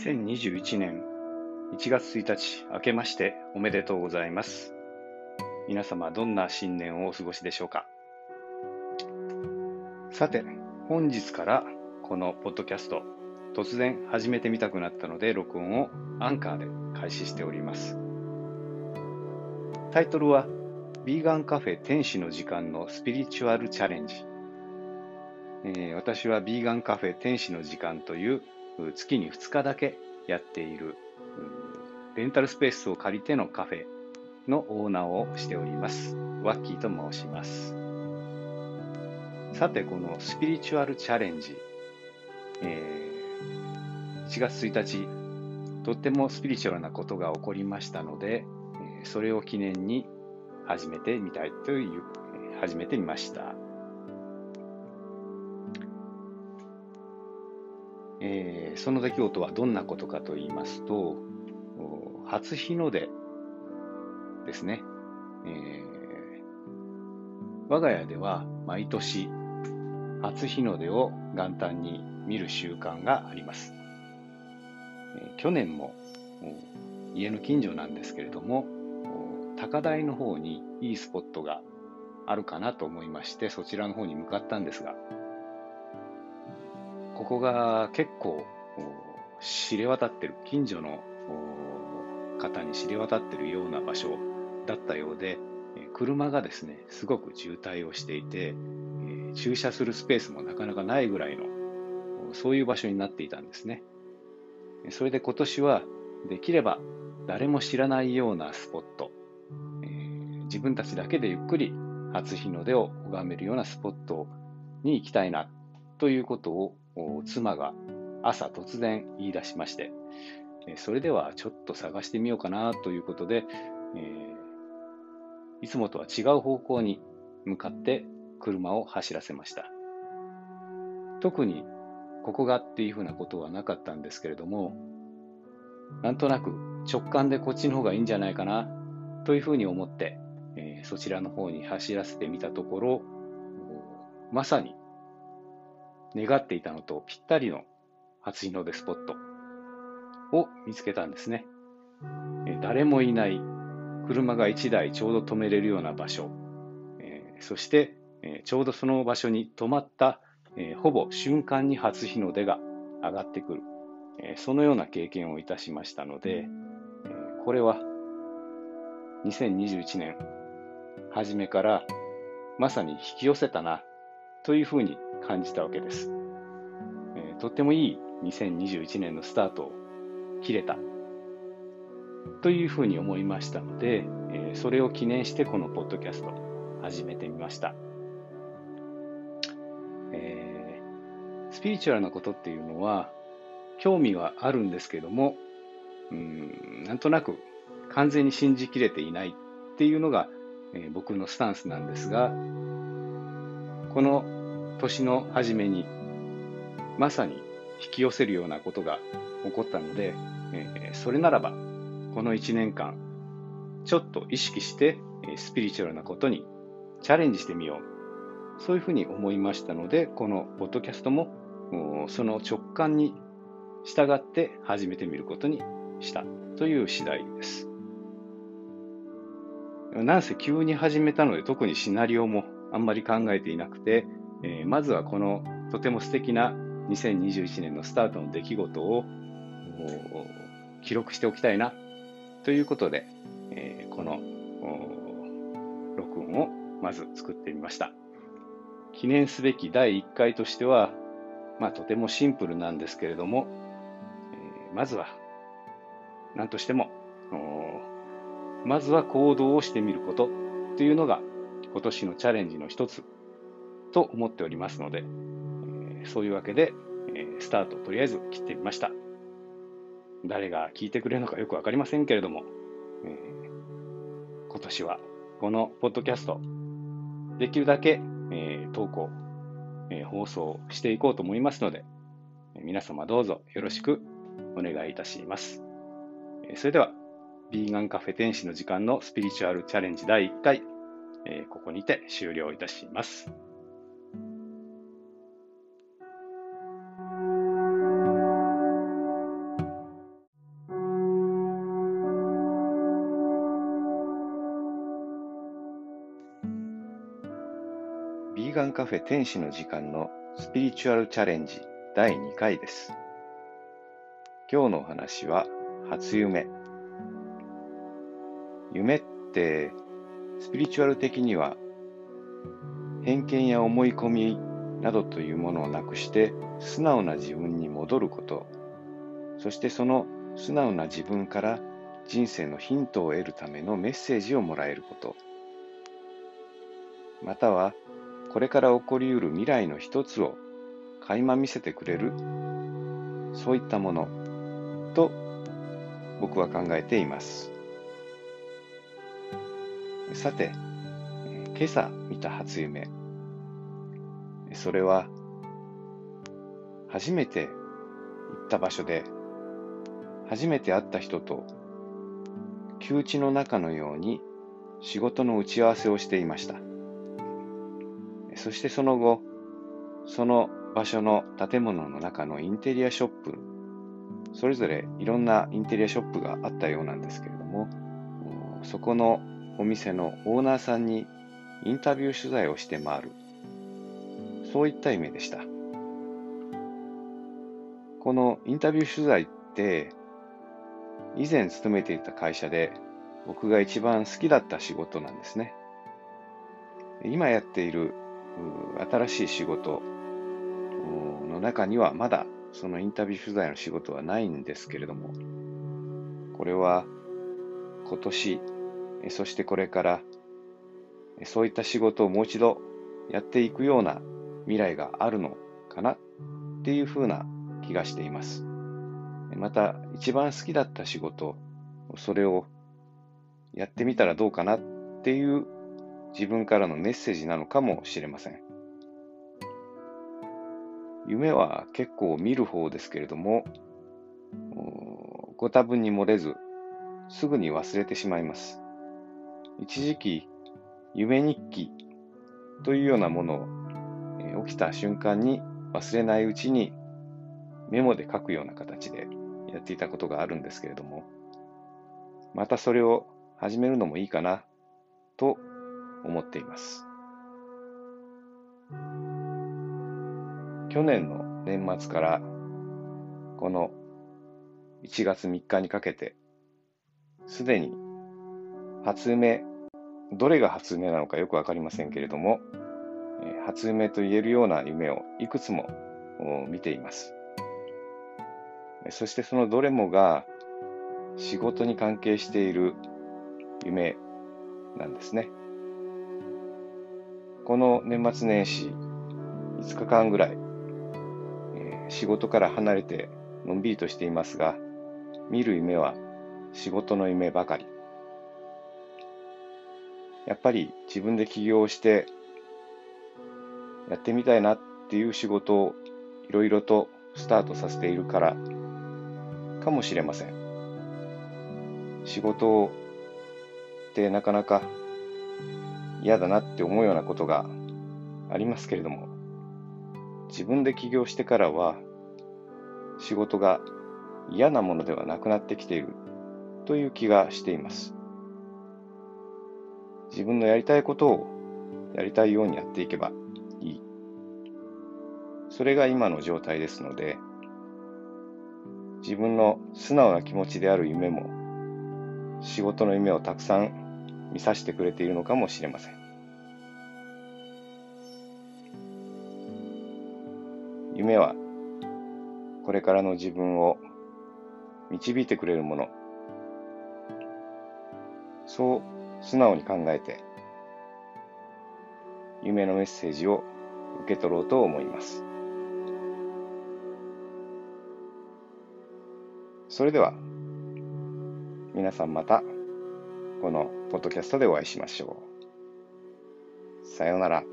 2021年1月1日、明けましておめでとうございます。皆様、どんな新年をお過ごしでしょうか？さて、本日からこのポッドキャスト、突然始めてみたくなったので、録音をアンカーで開始しております。タイトルは、ビーガンカフェ天使の時間のスピリチュアルチャレンジ。えー、私はビーガンカフェ天使の時間という月に2日だけやっているレンタルスペースを借りてのカフェのオーナーをしております。ワッキーと申します。さて、このスピリチュアルチャレンジ、えー、1月1日、とってもスピリチュアルなことが起こりましたので、それを記念に始めてみたいという、始めてみました。えー、その出来事はどんなことかと言いますと、初日の出ですね。えー、我が家では毎年初日の出を元旦に見る習慣があります。えー、去年も家の近所なんですけれども、高台の方にいいスポットがあるかなと思いまして、そちらの方に向かったんですが、ここが結構知れ渡ってる、近所の方に知れ渡ってるような場所だったようで、車がですね、すごく渋滞をしていて、駐車するスペースもなかなかないぐらいの、そういう場所になっていたんですね。それで今年はできれば誰も知らないようなスポット、自分たちだけでゆっくり初日の出を拝めるようなスポットに行きたいなということを妻が朝突然言い出しまして、それではちょっと探してみようかなということで、えいつもとは違う方向に向かって車を走らせました。特にここがっていうふうなことはなかったんですけれども、なんとなく直感でこっちの方がいいんじゃないかなというふうに思って、えー、そちらの方に走らせてみたところ、まさに願っていたのとぴったりの初日の出スポットを見つけたんですね。誰もいない車が1台ちょうど止めれるような場所、そしてちょうどその場所に止まったほぼ瞬間に初日の出が上がってくる、そのような経験をいたしましたので、これは2021年初めからまさに引き寄せたなというふうに感じたわけです。えー、とってもいい2021年のスタートを切れたというふうに思いましたので、えー、それを記念してこのポッドキャスト始めてみました。え、スピリチュアルなことっていうのは興味はあるんですけども、うん、なんとなく完全に信じきれていないっていうのが、えー、僕のスタンスなんですが、この年の初めにまさに引き寄せるようなことが起こったので、えー、それならばこの1年間ちょっと意識してスピリチュアルなことにチャレンジしてみようそういうふうに思いましたのでこのポッドキャストもその直感に従って始めてみることにしたという次第です。なんせ急に始めたので特にシナリオもあんまり考えていなくて、えー、まずはこのとても素敵な2021年のスタートの出来事を記録しておきたいなということで、えー、この録音をまず作ってみました。記念すべき第1回としては、まあ、とてもシンプルなんですけれども、えー、まずは何としてもまずは行動をしてみることというのが今年のチャレンジの一つと思っておりますので、えそういうわけで、えスタートとりあえず切ってみました。誰が聞いてくれるのかよくわかりませんけれども、え今年はこのポッドキャスト、できるだけ、え投稿、え放送していこうと思いますので、皆様どうぞよろしくお願いいたします。それでは、ビーガンカフェ天使の時間のスピリチュアルチャレンジ第1回、えここにて終了いたします。ビーガンカフェ天使の時間のスピリチュアルチャレンジ第2回です。今日のお話は初夢。夢ってスピリチュアル的には偏見や思い込みなどというものをなくして素直な自分に戻ること、そしてその素直な自分から人生のヒントを得るためのメッセージをもらえること、またはこれから起こりうる未来の一つを垣間見せてくれる、そういったものと僕は考えています。さて、今朝見た初夢。それは、初めて行った場所で、初めて会った人と、窮地の中のように仕事の打ち合わせをしていました。そしてその後、その場所の建物の中のインテリアショップ、それぞれいろんなインテリアショップがあったようなんですけれども、そこのお店のオーナーさんにインタビュー取材をして回る。そういった夢でした。このインタビュー取材って、以前勤めていた会社で僕が一番好きだった仕事なんですね。今やっている新しい仕事の中にはまだそのインタビュー取材の仕事はないんですけれども、これは今年、そしてこれからそういった仕事をもう一度やっていくような未来があるのかなっていうふうな気がしています。また、一番好きだった仕事、それをやってみたらどうかなっていう自分からのメッセージなのかもしれません。夢は結構見る方ですけれども、ご多分に漏れず、すぐに忘れてしまいます。一時期、夢日記というようなものを、起きた瞬間に忘れないうちにメモで書くような形でやっていたことがあるんですけれども、またそれを始めるのもいいかなと思っています。去年の年末からこの1月3日にかけてすでに初夢どれが初夢なのかよくわかりませんけれども、初夢と言えるような夢をいくつも見ています。そしてそのどれもが仕事に関係している夢なんですね。この年末年始5日間ぐらい、え、仕事から離れてのんびりとしていますが、見る夢は仕事の夢ばかり。やっぱり自分で起業してやってみたいなっていう仕事をいろいろとスタートさせているからかもしれません。仕事ってなかなか嫌だなって思うようなことがありますけれども、自分で起業してからは仕事が嫌なものではなくなってきているという気がしています。自分のやりたいことをやりたいようにやっていけばいい。それが今の状態ですので、自分の素直な気持ちである夢も、仕事の夢をたくさん見させてくれているのかもしれません。夢は、これからの自分を導いてくれるもの。そう素直に考えて、夢のメッセージを受け取ろうと思います。それでは、皆さんまた、このポッドキャストでお会いしましょう。さようなら。